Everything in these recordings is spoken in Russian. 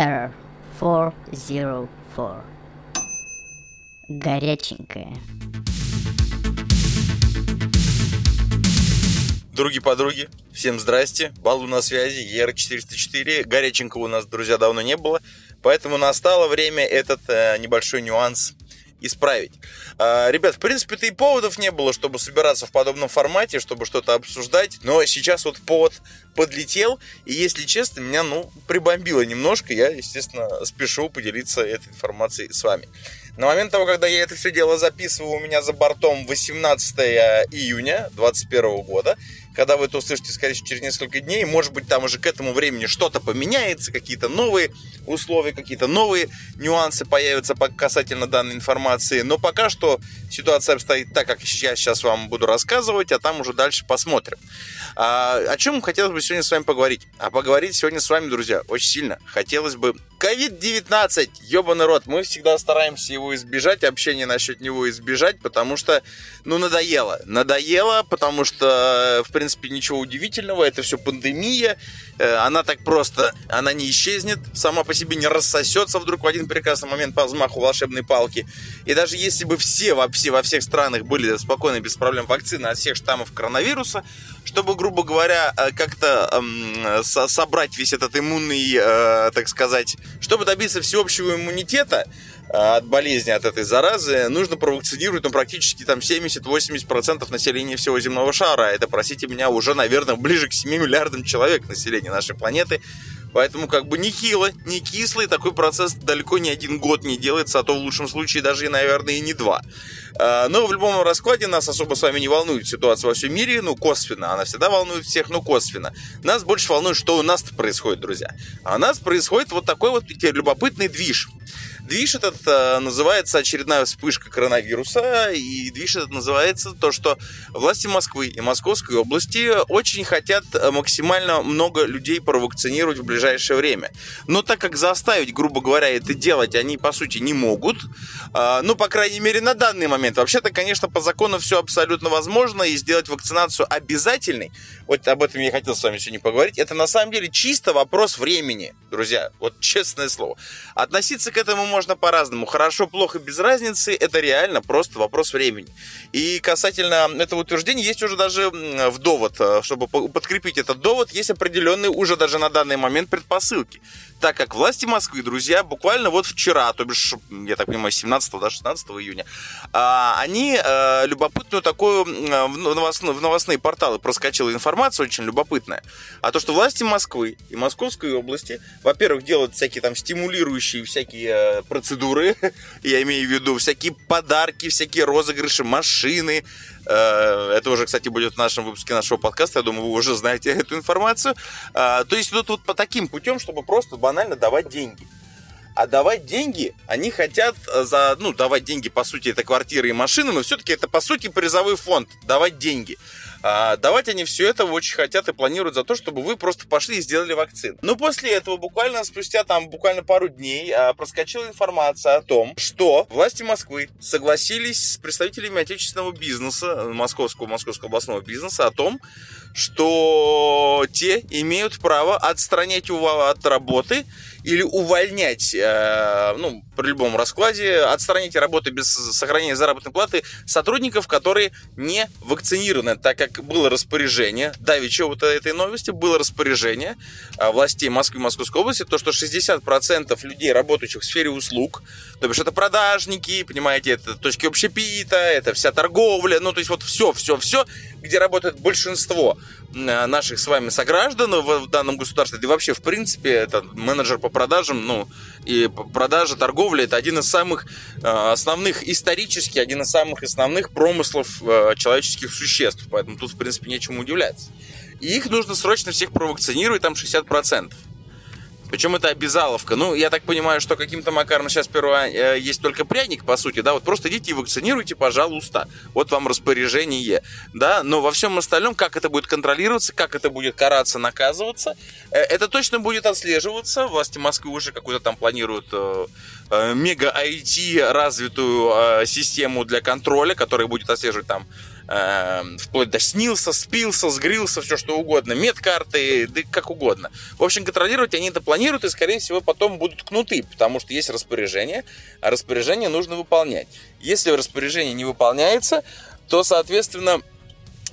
Error 404. Горяченькая. Други-подруги, всем здрасте. Балу на связи, ER404. Горяченького у нас, друзья, давно не было. Поэтому настало время этот э, небольшой нюанс исправить. А, ребят, в принципе-то и поводов не было, чтобы собираться в подобном формате, чтобы что-то обсуждать. Но сейчас вот повод подлетел, и, если честно, меня, ну, прибомбило немножко. Я, естественно, спешу поделиться этой информацией с вами. На момент того, когда я это все дело записываю, у меня за бортом 18 июня 2021 года. Когда вы это услышите, скорее всего, через несколько дней, может быть, там уже к этому времени что-то поменяется, какие-то новые условия, какие-то новые нюансы появятся касательно данной информации. Но пока что ситуация обстоит так, как я сейчас вам буду рассказывать, а там уже дальше посмотрим. А, о чем хотелось бы сегодня с вами поговорить? А поговорить сегодня с вами, друзья, очень сильно хотелось бы COVID-19, ебаный рот, мы всегда стараемся его избежать, общение насчет него избежать, потому что, ну, надоело. Надоело, потому что, в принципе, ничего удивительного, это все пандемия, э, она так просто, она не исчезнет, сама по себе не рассосется вдруг в один прекрасный момент по взмаху волшебной палки. И даже если бы все вообще во всех странах были спокойны, без проблем вакцины от всех штаммов коронавируса, чтобы, грубо говоря, э, как-то эм, собрать весь этот иммунный, э, так сказать, чтобы добиться всеобщего иммунитета от болезни, от этой заразы, нужно провакцинировать ну, практически там 70-80% населения всего земного шара. Это, простите меня, уже, наверное, ближе к 7 миллиардам человек населения нашей планеты. Поэтому как бы не хило, не кислый, такой процесс далеко не один год не делается, а то в лучшем случае даже, наверное, и не два. А, но в любом раскладе нас особо с вами не волнует ситуация во всем мире, ну, косвенно. Она всегда волнует всех, но косвенно. Нас больше волнует, что у нас происходит, друзья. А у нас происходит вот такой вот любопытный движ. Движ этот э, называется очередная вспышка коронавируса, и движ этот называется то, что власти Москвы и Московской области очень хотят максимально много людей провакцинировать в ближайшее время. Но так как заставить, грубо говоря, это делать они, по сути, не могут, э, ну, по крайней мере, на данный момент. Вообще-то, конечно, по закону все абсолютно возможно, и сделать вакцинацию обязательной, вот об этом я хотел с вами сегодня поговорить, это на самом деле чисто вопрос времени, друзья, вот честное слово. Относиться к этому можно можно по-разному. Хорошо, плохо, без разницы. Это реально просто вопрос времени. И касательно этого утверждения есть уже даже в довод, э, чтобы подкрепить этот довод, есть определенные уже даже на данный момент предпосылки. Так как власти Москвы, друзья, буквально вот вчера, то бишь, я так понимаю, 17 да, 16 июня, а, они э, любопытную такую в новостные, в новостные порталы проскочила информация очень любопытная. А то, что власти Москвы и Московской области, во-первых, делают всякие там стимулирующие всякие э, процедуры, я имею в виду всякие подарки, всякие розыгрыши, машины. Э, это уже, кстати, будет в нашем выпуске нашего подкаста, я думаю, вы уже знаете эту информацию. Э, то есть идут вот по таким путем, чтобы просто банально давать деньги. А давать деньги, они хотят за, ну, давать деньги, по сути, это квартиры и машины, но все-таки это, по сути, призовой фонд, давать деньги. А, давать они все это очень хотят и планируют за то, чтобы вы просто пошли и сделали вакцину. Но после этого, буквально спустя там буквально пару дней, а, проскочила информация о том, что власти Москвы согласились с представителями отечественного бизнеса, московского, московского областного бизнеса о том, что те имеют право отстранять его от работы или увольнять, э, ну, при любом раскладе, отстранить работы без сохранения заработной платы сотрудников, которые не вакцинированы, так как было распоряжение, давеча вот этой новости, было распоряжение э, властей Москвы и Московской области, то, что 60% людей, работающих в сфере услуг, то бишь это продажники, понимаете, это точки общепита, это вся торговля, ну, то есть вот все, все, все, где работает большинство наших с вами сограждан в, данном государстве, да и вообще, в принципе, это менеджер по продажам, ну, и продажа, торговля, это один из самых э, основных, исторически, один из самых основных промыслов э, человеческих существ, поэтому тут, в принципе, нечему удивляться. И их нужно срочно всех провакцинировать, там 60%. Причем это обязаловка. Ну, я так понимаю, что каким-то макаром сейчас сперва э, есть только пряник, по сути, да, вот просто идите и вакцинируйте, пожалуйста. Вот вам распоряжение, да, но во всем остальном, как это будет контролироваться, как это будет караться, наказываться, э, это точно будет отслеживаться. Власти Москвы уже какую-то там планируют э, мега IT развитую систему для контроля, которая будет отслеживать там э, вплоть до снился, спился, сгрился, все что угодно, медкарты, да как угодно. В общем, контролировать они это планируют, и, скорее всего, потом будут кнуты, потому что есть распоряжение, а распоряжение нужно выполнять. Если распоряжение не выполняется, то, соответственно,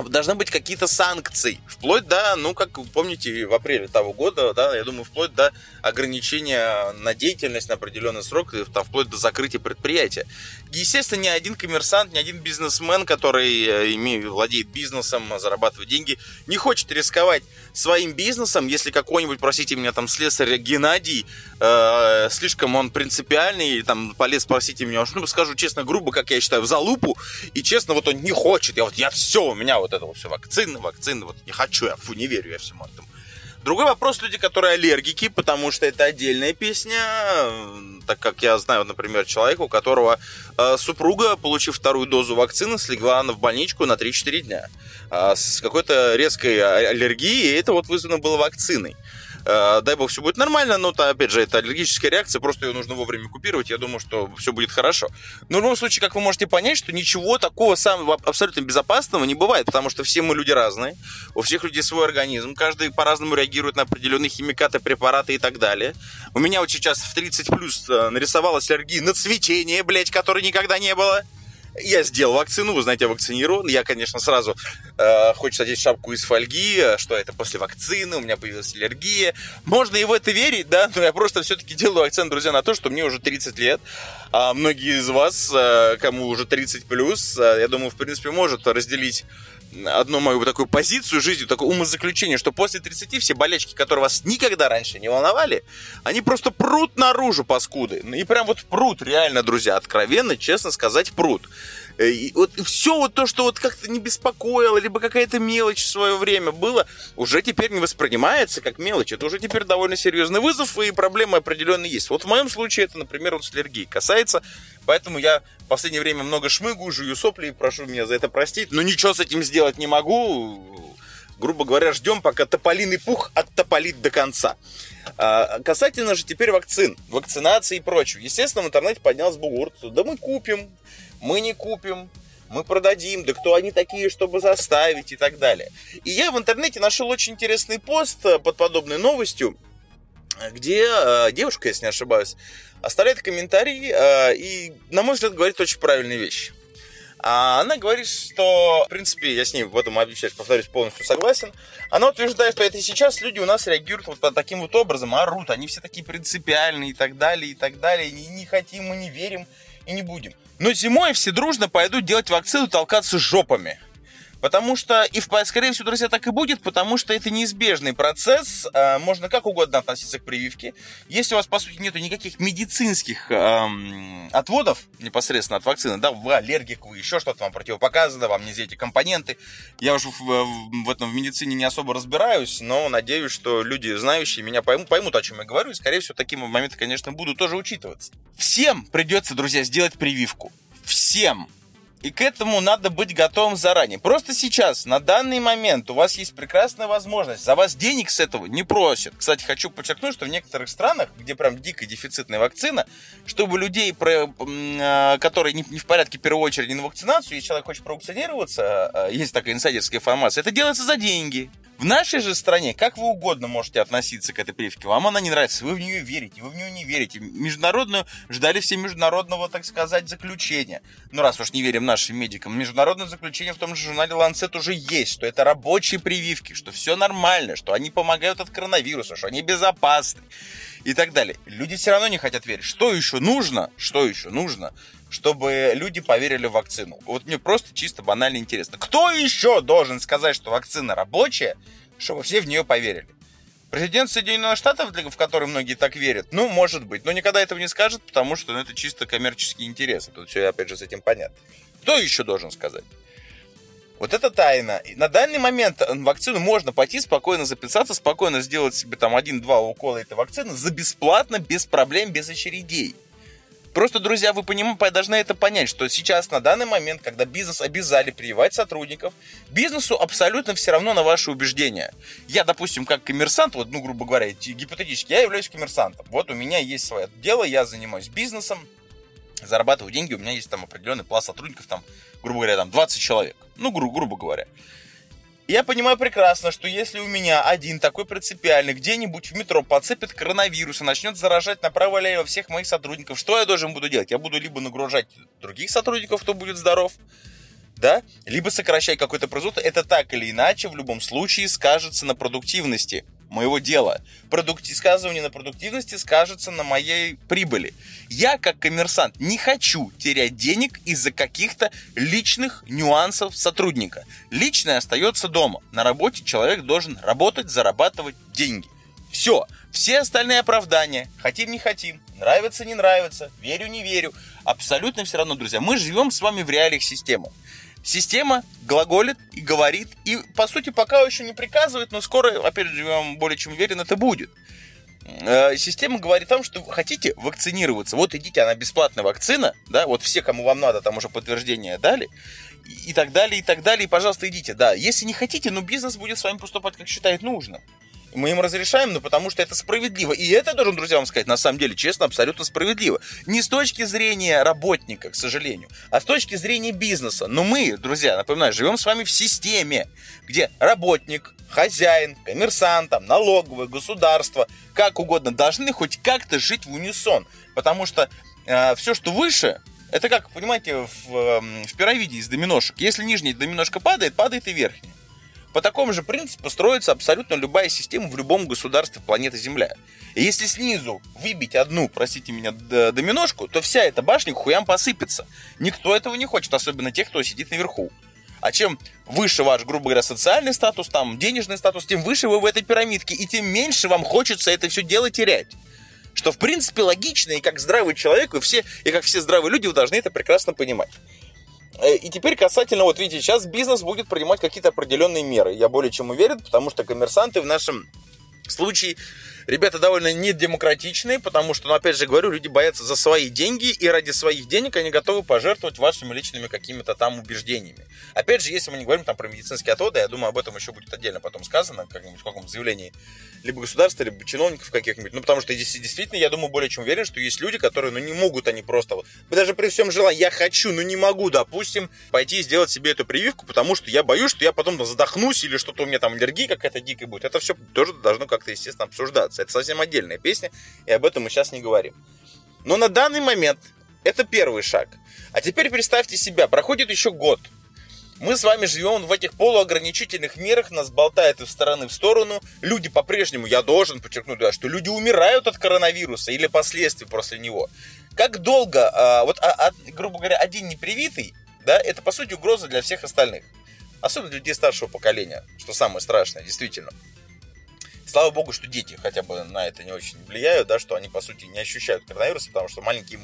должны быть какие-то санкции. Вплоть до, ну, как вы помните, в апреле того года, да, я думаю, вплоть до ограничения на деятельность на определенный срок, там, вплоть до закрытия предприятия. Естественно, ни один коммерсант, ни один бизнесмен, который э, имеет, владеет бизнесом, зарабатывает деньги, не хочет рисковать своим бизнесом, если какой-нибудь, простите меня, там, слесарь Геннадий, э, слишком он принципиальный, там, полез, спросите меня, ну, скажу честно, грубо, как я считаю, в залупу, и честно, вот он не хочет, я вот, я все, у меня вот вот все вакцины, вакцины, вот не хочу я, фу, не верю я всему этому. Другой вопрос люди, которые аллергики, потому что это отдельная песня, так как я знаю, например, человека, у которого э, супруга, получив вторую дозу вакцины, слегла в больничку на 3-4 дня э, с какой-то резкой а, аллергией, и это вот вызвано было вакциной. Э, дай бог, все будет нормально, но, то, опять же, это аллергическая реакция, просто ее нужно вовремя купировать, я думаю, что все будет хорошо. Но в любом случае, как вы можете понять, что ничего такого самого абсолютно безопасного не бывает, потому что все мы люди разные, у всех людей свой организм, каждый по-разному реагирует на определенные химикаты, препараты и так далее. У меня вот сейчас в 30 плюс э, нарисовалась аллергия на цветение, блядь, которой никогда не было. Я сделал вакцину, вы знаете, я вакцинирован. Я, конечно, сразу э, хочется одеть шапку из фольги, что это после вакцины, у меня появилась аллергия. Можно и в это верить, да, но я просто все-таки делаю акцент, друзья, на то, что мне уже 30 лет, а многие из вас, э, кому уже 30 плюс, э, я думаю, в принципе, может разделить одну мою такую позицию жизни, такое умозаключение, что после 30 все болячки, которые вас никогда раньше не волновали, они просто прут наружу, паскуды. И прям вот прут, реально, друзья, откровенно, честно сказать, прут. Э, и вот все вот то, что вот как-то не беспокоило, либо какая-то мелочь в свое время было, уже теперь не воспринимается как мелочь. Это уже теперь довольно серьезный вызов, и проблемы определенные есть. Вот в моем случае это, например, вот с аллергией касается, поэтому я в последнее время много шмыгаю, жую сопли, прошу меня за это простить, но ничего с этим сделать не могу. Грубо говоря, ждем, пока тополиный пух оттополит до конца. А, касательно же теперь вакцин, вакцинации и прочего. Естественно, в интернете поднялся бугурт. Да мы купим, мы не купим, мы продадим, да кто они такие, чтобы заставить и так далее. И я в интернете нашел очень интересный пост э, под подобной новостью, где э, девушка, если не ошибаюсь, оставляет комментарий э, и, на мой взгляд, говорит очень правильные вещи. А она говорит, что, в принципе, я с ней в этом, сейчас повторюсь, полностью согласен. Она утверждает, что это сейчас люди у нас реагируют вот таким вот образом, орут, они все такие принципиальные и так далее, и так далее, не, не хотим, мы не верим и не будем. Но зимой все дружно пойдут делать вакцину, толкаться жопами. Потому что, и, скорее всего, друзья, так и будет, потому что это неизбежный процесс. Э, можно как угодно относиться к прививке. Если у вас, по сути, нету никаких медицинских эм, отводов непосредственно от вакцины, да, вы аллергик, вы еще что-то вам противопоказано, вам нельзя эти компоненты. Я уже в, в, в этом в медицине не особо разбираюсь, но надеюсь, что люди, знающие меня, поймут, поймут, о чем я говорю, и, скорее всего, такие моменты, конечно, будут тоже учитываться. Всем придется, друзья, сделать прививку. Всем. И к этому надо быть готовым заранее. Просто сейчас, на данный момент, у вас есть прекрасная возможность. За вас денег с этого не просят. Кстати, хочу подчеркнуть, что в некоторых странах, где прям дико дефицитная вакцина, чтобы людей, а, которые не в порядке в первую очередь на вакцинацию, если человек хочет провакцинироваться, а, есть такая инсайдерская информация, это делается за деньги. В нашей же стране, как вы угодно можете относиться к этой прививке, вам она не нравится, вы в нее верите, вы в нее не верите. Международную, ждали все международного, так сказать, заключения. Ну, раз уж не верим нашим медикам, международное заключение в том же журнале Lancet уже есть, что это рабочие прививки, что все нормально, что они помогают от коронавируса, что они безопасны и так далее. Люди все равно не хотят верить. Что еще нужно? Что еще нужно? чтобы люди поверили в вакцину. Вот мне просто чисто банально интересно. Кто еще должен сказать, что вакцина рабочая, чтобы все в нее поверили? Президент Соединенных Штатов, в который многие так верят, ну, может быть, но никогда этого не скажет, потому что ну, это чисто коммерческие интересы. Тут все, опять же, с этим понятно. Кто еще должен сказать? Вот это тайна. На данный момент вакцину можно пойти спокойно записаться, спокойно сделать себе там один-два укола этой вакцины за бесплатно, без проблем, без очередей. Просто, друзья, вы понимаете, должны это понять, что сейчас, на данный момент, когда бизнес обязали прививать сотрудников, бизнесу абсолютно все равно на ваши убеждения. Я, допустим, как коммерсант, вот, ну, грубо говоря, гипотетически, я являюсь коммерсантом. Вот у меня есть свое дело, я занимаюсь бизнесом, зарабатываю деньги, у меня есть там определенный пласт сотрудников, там, грубо говоря, там 20 человек. Ну, гру- грубо говоря. Я понимаю прекрасно, что если у меня один такой принципиальный где-нибудь в метро подцепит коронавирус и начнет заражать направо-лево всех моих сотрудников, что я должен буду делать? Я буду либо нагружать других сотрудников, кто будет здоров, да, либо сокращать какое-то производство. Это так или иначе в любом случае скажется на продуктивности моего дела. Продукти... Сказывание на продуктивности скажется на моей прибыли. Я, как коммерсант, не хочу терять денег из-за каких-то личных нюансов сотрудника. Личное остается дома. На работе человек должен работать, зарабатывать деньги. Все. Все остальные оправдания. Хотим, не хотим. Нравится, не нравится. Верю, не верю. Абсолютно все равно, друзья. Мы живем с вами в реалиях системы. Система глаголит и говорит, и по сути пока еще не приказывает, но скоро, опять же, я вам более чем уверен, это будет. Э, система говорит вам, что хотите вакцинироваться, вот идите, она бесплатная вакцина, да, вот все, кому вам надо, там уже подтверждение дали, и, так далее, и так далее, и, пожалуйста, идите, да. Если не хотите, ну, бизнес будет с вами поступать, как считает нужно. Мы им разрешаем, но потому что это справедливо. И это, должен, друзья, вам сказать, на самом деле, честно, абсолютно справедливо. Не с точки зрения работника, к сожалению, а с точки зрения бизнеса. Но мы, друзья, напоминаю, живем с вами в системе, где работник, хозяин, коммерсант, там, налоговое, государство, как угодно, должны хоть как-то жить в унисон. Потому что э, все, что выше, это как, понимаете, в, э, в пирамиде из доминошек. Если нижняя доминошка падает, падает и верхняя. По такому же принципу строится абсолютно любая система в любом государстве планеты Земля. И если снизу выбить одну, простите меня, доминошку, то вся эта башня к хуям посыпется. Никто этого не хочет, особенно тех, кто сидит наверху. А чем выше ваш, грубо говоря, социальный статус, там, денежный статус, тем выше вы в этой пирамидке, и тем меньше вам хочется это все дело терять. Что, в принципе, логично, и как здравый человек, и, все, и как все здравые люди, вы должны это прекрасно понимать. Э, и теперь касательно, вот видите, сейчас бизнес будет принимать какие-то определенные меры. Я более чем уверен, потому что коммерсанты в нашем случае ребята довольно недемократичные, потому что, ну, опять же говорю, люди боятся за свои деньги, и ради своих денег они готовы пожертвовать вашими личными какими-то там убеждениями. Опять же, если мы не говорим там про медицинские отводы, я думаю, об этом еще будет отдельно потом сказано, как-нибудь в каком-то заявлении либо государства, либо чиновников каких-нибудь. Ну, потому что действительно, я думаю, более чем уверен, что есть люди, которые, ну, не могут они просто вот, даже при всем желании, я хочу, но не могу, допустим, пойти и сделать себе эту прививку, потому что я боюсь, что я потом задохнусь или что-то у меня там аллергия какая-то дикая будет. Это все тоже должно как-то, естественно, обсуждаться. Это совсем отдельная песня, и об этом мы сейчас не говорим. Но на данный момент это первый шаг. А теперь представьте себя, проходит еще год – мы с вами живем в этих полуограничительных мерах, нас болтает из стороны в сторону. Люди по-прежнему, я должен подчеркнуть, да, что люди умирают от коронавируса или последствий после него. Как долго, а, вот, а, а, грубо говоря, один непривитый, да, это по сути угроза для всех остальных. Особенно людей старшего поколения, что самое страшное, действительно. Слава богу, что дети хотя бы на это не очень влияют, да, что они, по сути, не ощущают коронавируса, потому что маленькие,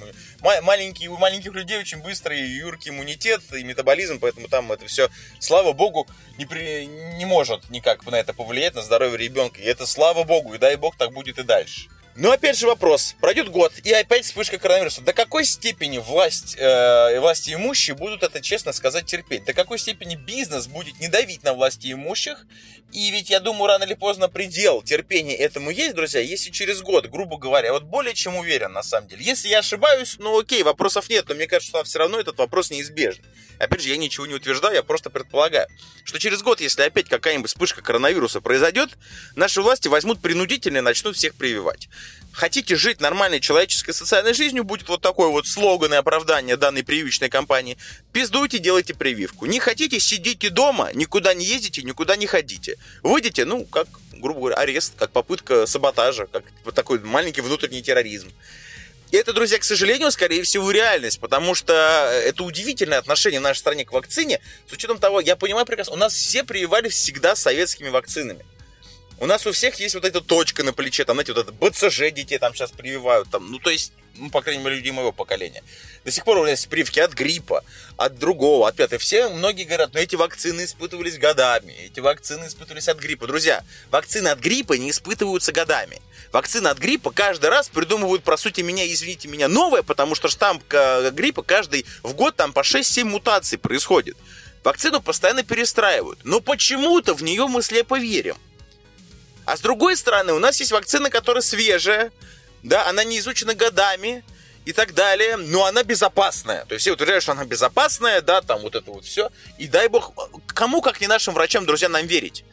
маленькие, у маленьких людей очень быстрый юркий иммунитет и метаболизм, поэтому там это все, слава богу, не, при, не может никак на это повлиять, на здоровье ребенка. И это слава богу, и дай бог так будет и дальше. Но опять же вопрос. Пройдет год, и опять вспышка коронавируса. До какой степени власть, э, власти имущие будут это, честно сказать, терпеть? До какой степени бизнес будет не давить на власти имущих? И ведь, я думаю, рано или поздно предел терпения этому есть, друзья. Если через год, грубо говоря, вот более чем уверен, на самом деле. Если я ошибаюсь, ну окей, вопросов нет, но мне кажется, что все равно этот вопрос неизбежен. Опять же, я ничего не утверждаю, я просто предполагаю, что через год, если опять какая-нибудь вспышка коронавируса произойдет, наши власти возьмут принудительно и начнут всех прививать хотите жить нормальной человеческой социальной жизнью, будет вот такой вот слоган и оправдание данной прививочной кампании, пиздуйте, делайте прививку. Не хотите, сидите дома, никуда не ездите, никуда не ходите. Выйдете, ну, как, грубо говоря, арест, как попытка саботажа, как вот такой маленький внутренний терроризм. И это, друзья, к сожалению, скорее всего, реальность, потому что это удивительное отношение в нашей стране к вакцине, с учетом того, я понимаю прекрасно, у нас все прививались всегда советскими вакцинами. У нас у всех есть вот эта точка на плече, там, знаете, вот это БЦЖ детей там сейчас прививают, там, ну, то есть, ну, по крайней мере, людей моего поколения. До сих пор у нас прививки от гриппа, от другого, от пятого. Все, многие говорят, ну, эти вакцины испытывались годами, эти вакцины испытывались от гриппа. Друзья, вакцины от гриппа не испытываются годами. Вакцины от гриппа каждый раз придумывают, про сути меня, извините меня, новое, потому что штамп гриппа каждый в год там по 6-7 мутаций происходит. Вакцину постоянно перестраивают, но почему-то в нее мы слепо верим. А с другой стороны, у нас есть вакцина, которая свежая, да, она не изучена годами, и так далее, но она безопасная. То есть все утверждают, что она безопасная, да, там вот это вот все. И дай бог, кому, как не нашим врачам, друзья, нам верить.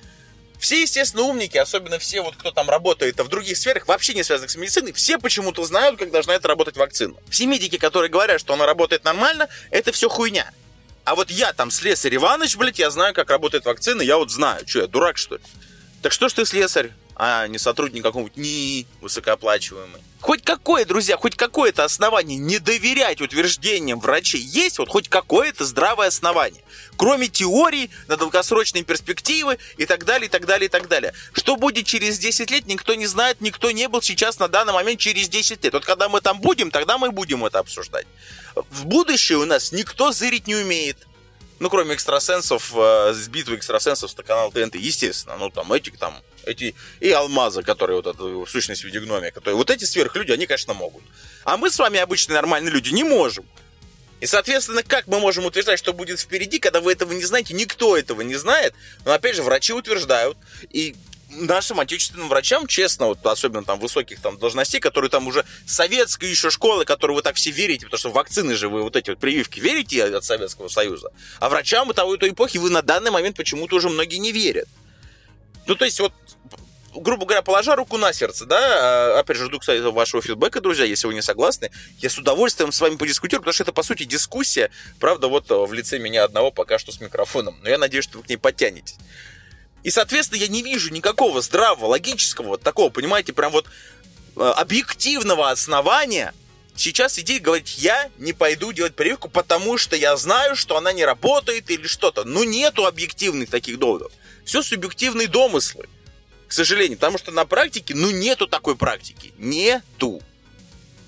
Все, естественно, умники, особенно все, вот кто там работает в других сферах, вообще не связанных с медициной, все почему-то знают, как должна это работать вакцина. Все медики, которые говорят, что она работает нормально, это все хуйня. А вот я там слесарь Иваныч, блядь, я знаю, как работает вакцина, я вот знаю. Что, я дурак, что ли? Так что ж ты слесарь? а не сотрудник какого-нибудь НИИ высокооплачиваемый. Хоть какое, друзья, хоть какое-то основание не доверять утверждениям врачей есть, вот хоть какое-то здравое основание. Кроме теории на долгосрочные перспективы и так далее, и так далее, и так далее. Что будет через 10 лет, никто не знает, никто не был сейчас на данный момент через 10 лет. Вот когда мы там будем, тогда мы будем это обсуждать. В будущее у нас никто зырить не умеет. Ну, кроме экстрасенсов, э, битвы экстрасенсов на канал ТНТ, естественно. Ну, там, эти там эти и алмазы, которые вот эту сущность в виде гномия, которые вот эти сверхлюди, они, конечно, могут. А мы с вами, обычные нормальные люди, не можем. И, соответственно, как мы можем утверждать, что будет впереди, когда вы этого не знаете, никто этого не знает. Но, опять же, врачи утверждают. И нашим отечественным врачам, честно, вот особенно там высоких там должностей, которые там уже советской еще школы, которые вы так все верите, потому что вакцины же вы вот эти вот прививки верите от Советского Союза, а врачам того и той эпохи вы на данный момент почему-то уже многие не верят. Ну, то есть, вот, грубо говоря, положа руку на сердце, да, а, опять же, жду, кстати, вашего фидбэка, друзья, если вы не согласны, я с удовольствием с вами подискутирую, потому что это, по сути, дискуссия, правда, вот в лице меня одного пока что с микрофоном, но я надеюсь, что вы к ней подтянетесь. И, соответственно, я не вижу никакого здравого, логического, вот такого, понимаете, прям вот э, объективного основания сейчас идти и говорить, я не пойду делать прививку, потому что я знаю, что она не работает или что-то. Ну, нету объективных таких доводов. Все субъективные домыслы, к сожалению. Потому что на практике, ну, нету такой практики. Нету.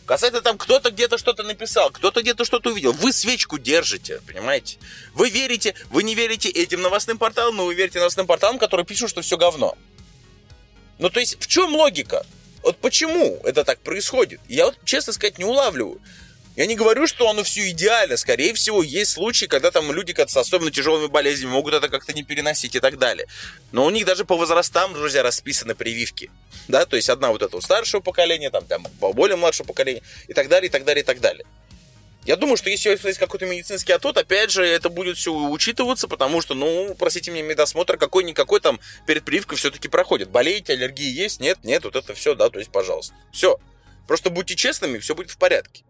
Касательно там кто-то где-то что-то написал, кто-то где-то что-то увидел. Вы свечку держите, понимаете? Вы верите, вы не верите этим новостным порталам, но вы верите новостным порталам, которые пишут, что все говно. Ну, то есть, в чем логика? Вот почему это так происходит? Я вот, честно сказать, не улавливаю. Я не говорю, что оно все идеально. Скорее всего, есть случаи, когда там люди с особенно тяжелыми болезнями могут это как-то не переносить и так далее. Но у них даже по возрастам, друзья, расписаны прививки. Да, то есть одна вот этого старшего поколения, там, там более младшего поколения и так далее, и так далее, и так далее. Я думаю, что если есть какой-то медицинский отвод, опять же, это будет все учитываться, потому что, ну, простите мне, медосмотр какой-никакой там перед прививкой все-таки проходит. Болеете, аллергии есть, нет, нет, вот это все, да, то есть, пожалуйста. Все. Просто будьте честными, все будет в порядке.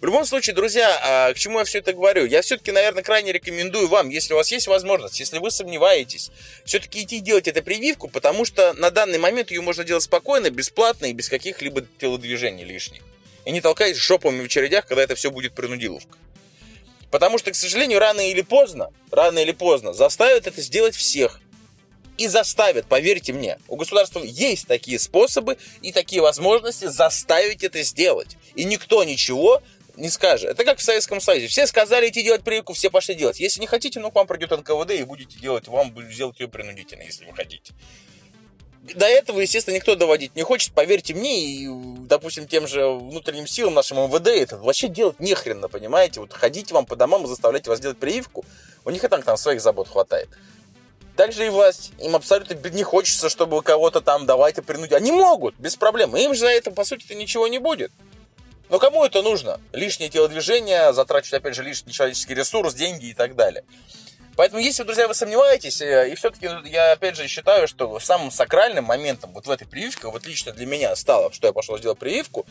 В любом случае, друзья, а, к чему я все это говорю? Я все-таки, наверное, крайне рекомендую вам, если у вас есть возможность, если вы сомневаетесь, все-таки идти делать эту прививку, потому что на данный момент ее можно делать спокойно, бесплатно и без каких-либо телодвижений лишних. И не толкаясь шопами в очередях, когда это все будет принудиловка. Потому что, к сожалению, рано или поздно, рано или поздно заставят это сделать всех. И заставят, поверьте мне, у государства есть такие способы и такие возможности заставить это сделать. И никто ничего не скажет. Это как в Советском Союзе. Все сказали идти делать прививку, все пошли делать. Если не хотите, ну, к вам придет НКВД и будете делать, вам будет сделать ее принудительно, если вы хотите. До этого, естественно, никто доводить не хочет, поверьте мне, и, допустим, тем же внутренним силам нашим МВД это вообще делать нехренно, понимаете? Вот ходите вам по домам и заставляйте вас делать прививку, у них и так там своих забот хватает. Также и власть. Им абсолютно не хочется, чтобы кого-то там давайте принудить. Они могут, без проблем. Им же за это, по сути-то, ничего не будет. Но кому это нужно? Лишнее телодвижение, затрачивать, опять же, лишний человеческий ресурс, деньги и так далее. Поэтому, если, друзья, вы сомневаетесь, э, и все-таки я, опять же, считаю, что самым сакральным моментом вот в этой прививке, вот лично для меня стало, что я пошел сделать прививку,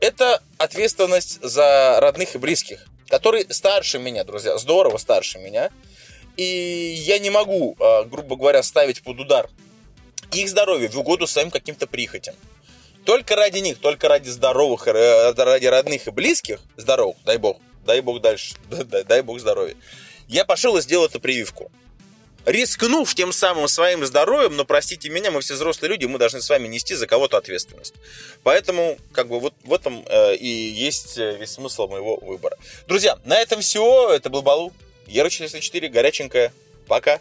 это ответственность за родных и близких, которые старше меня, друзья, здорово старше меня. И я не могу, э, грубо говоря, ставить под удар их здоровье в угоду своим каким-то прихотям только ради них, только ради здоровых, э, ради родных и близких, здоровых, дай бог, дай бог дальше, дай, дай бог здоровья, я пошел и сделал эту прививку. Рискнув тем самым своим здоровьем, но простите меня, мы все взрослые люди, мы должны с вами нести за кого-то ответственность. Поэтому, как бы, вот в этом э, и есть э, весь смысл моего выбора. Друзья, на этом все. Это был Балу. Ера 404, горяченькая. Пока.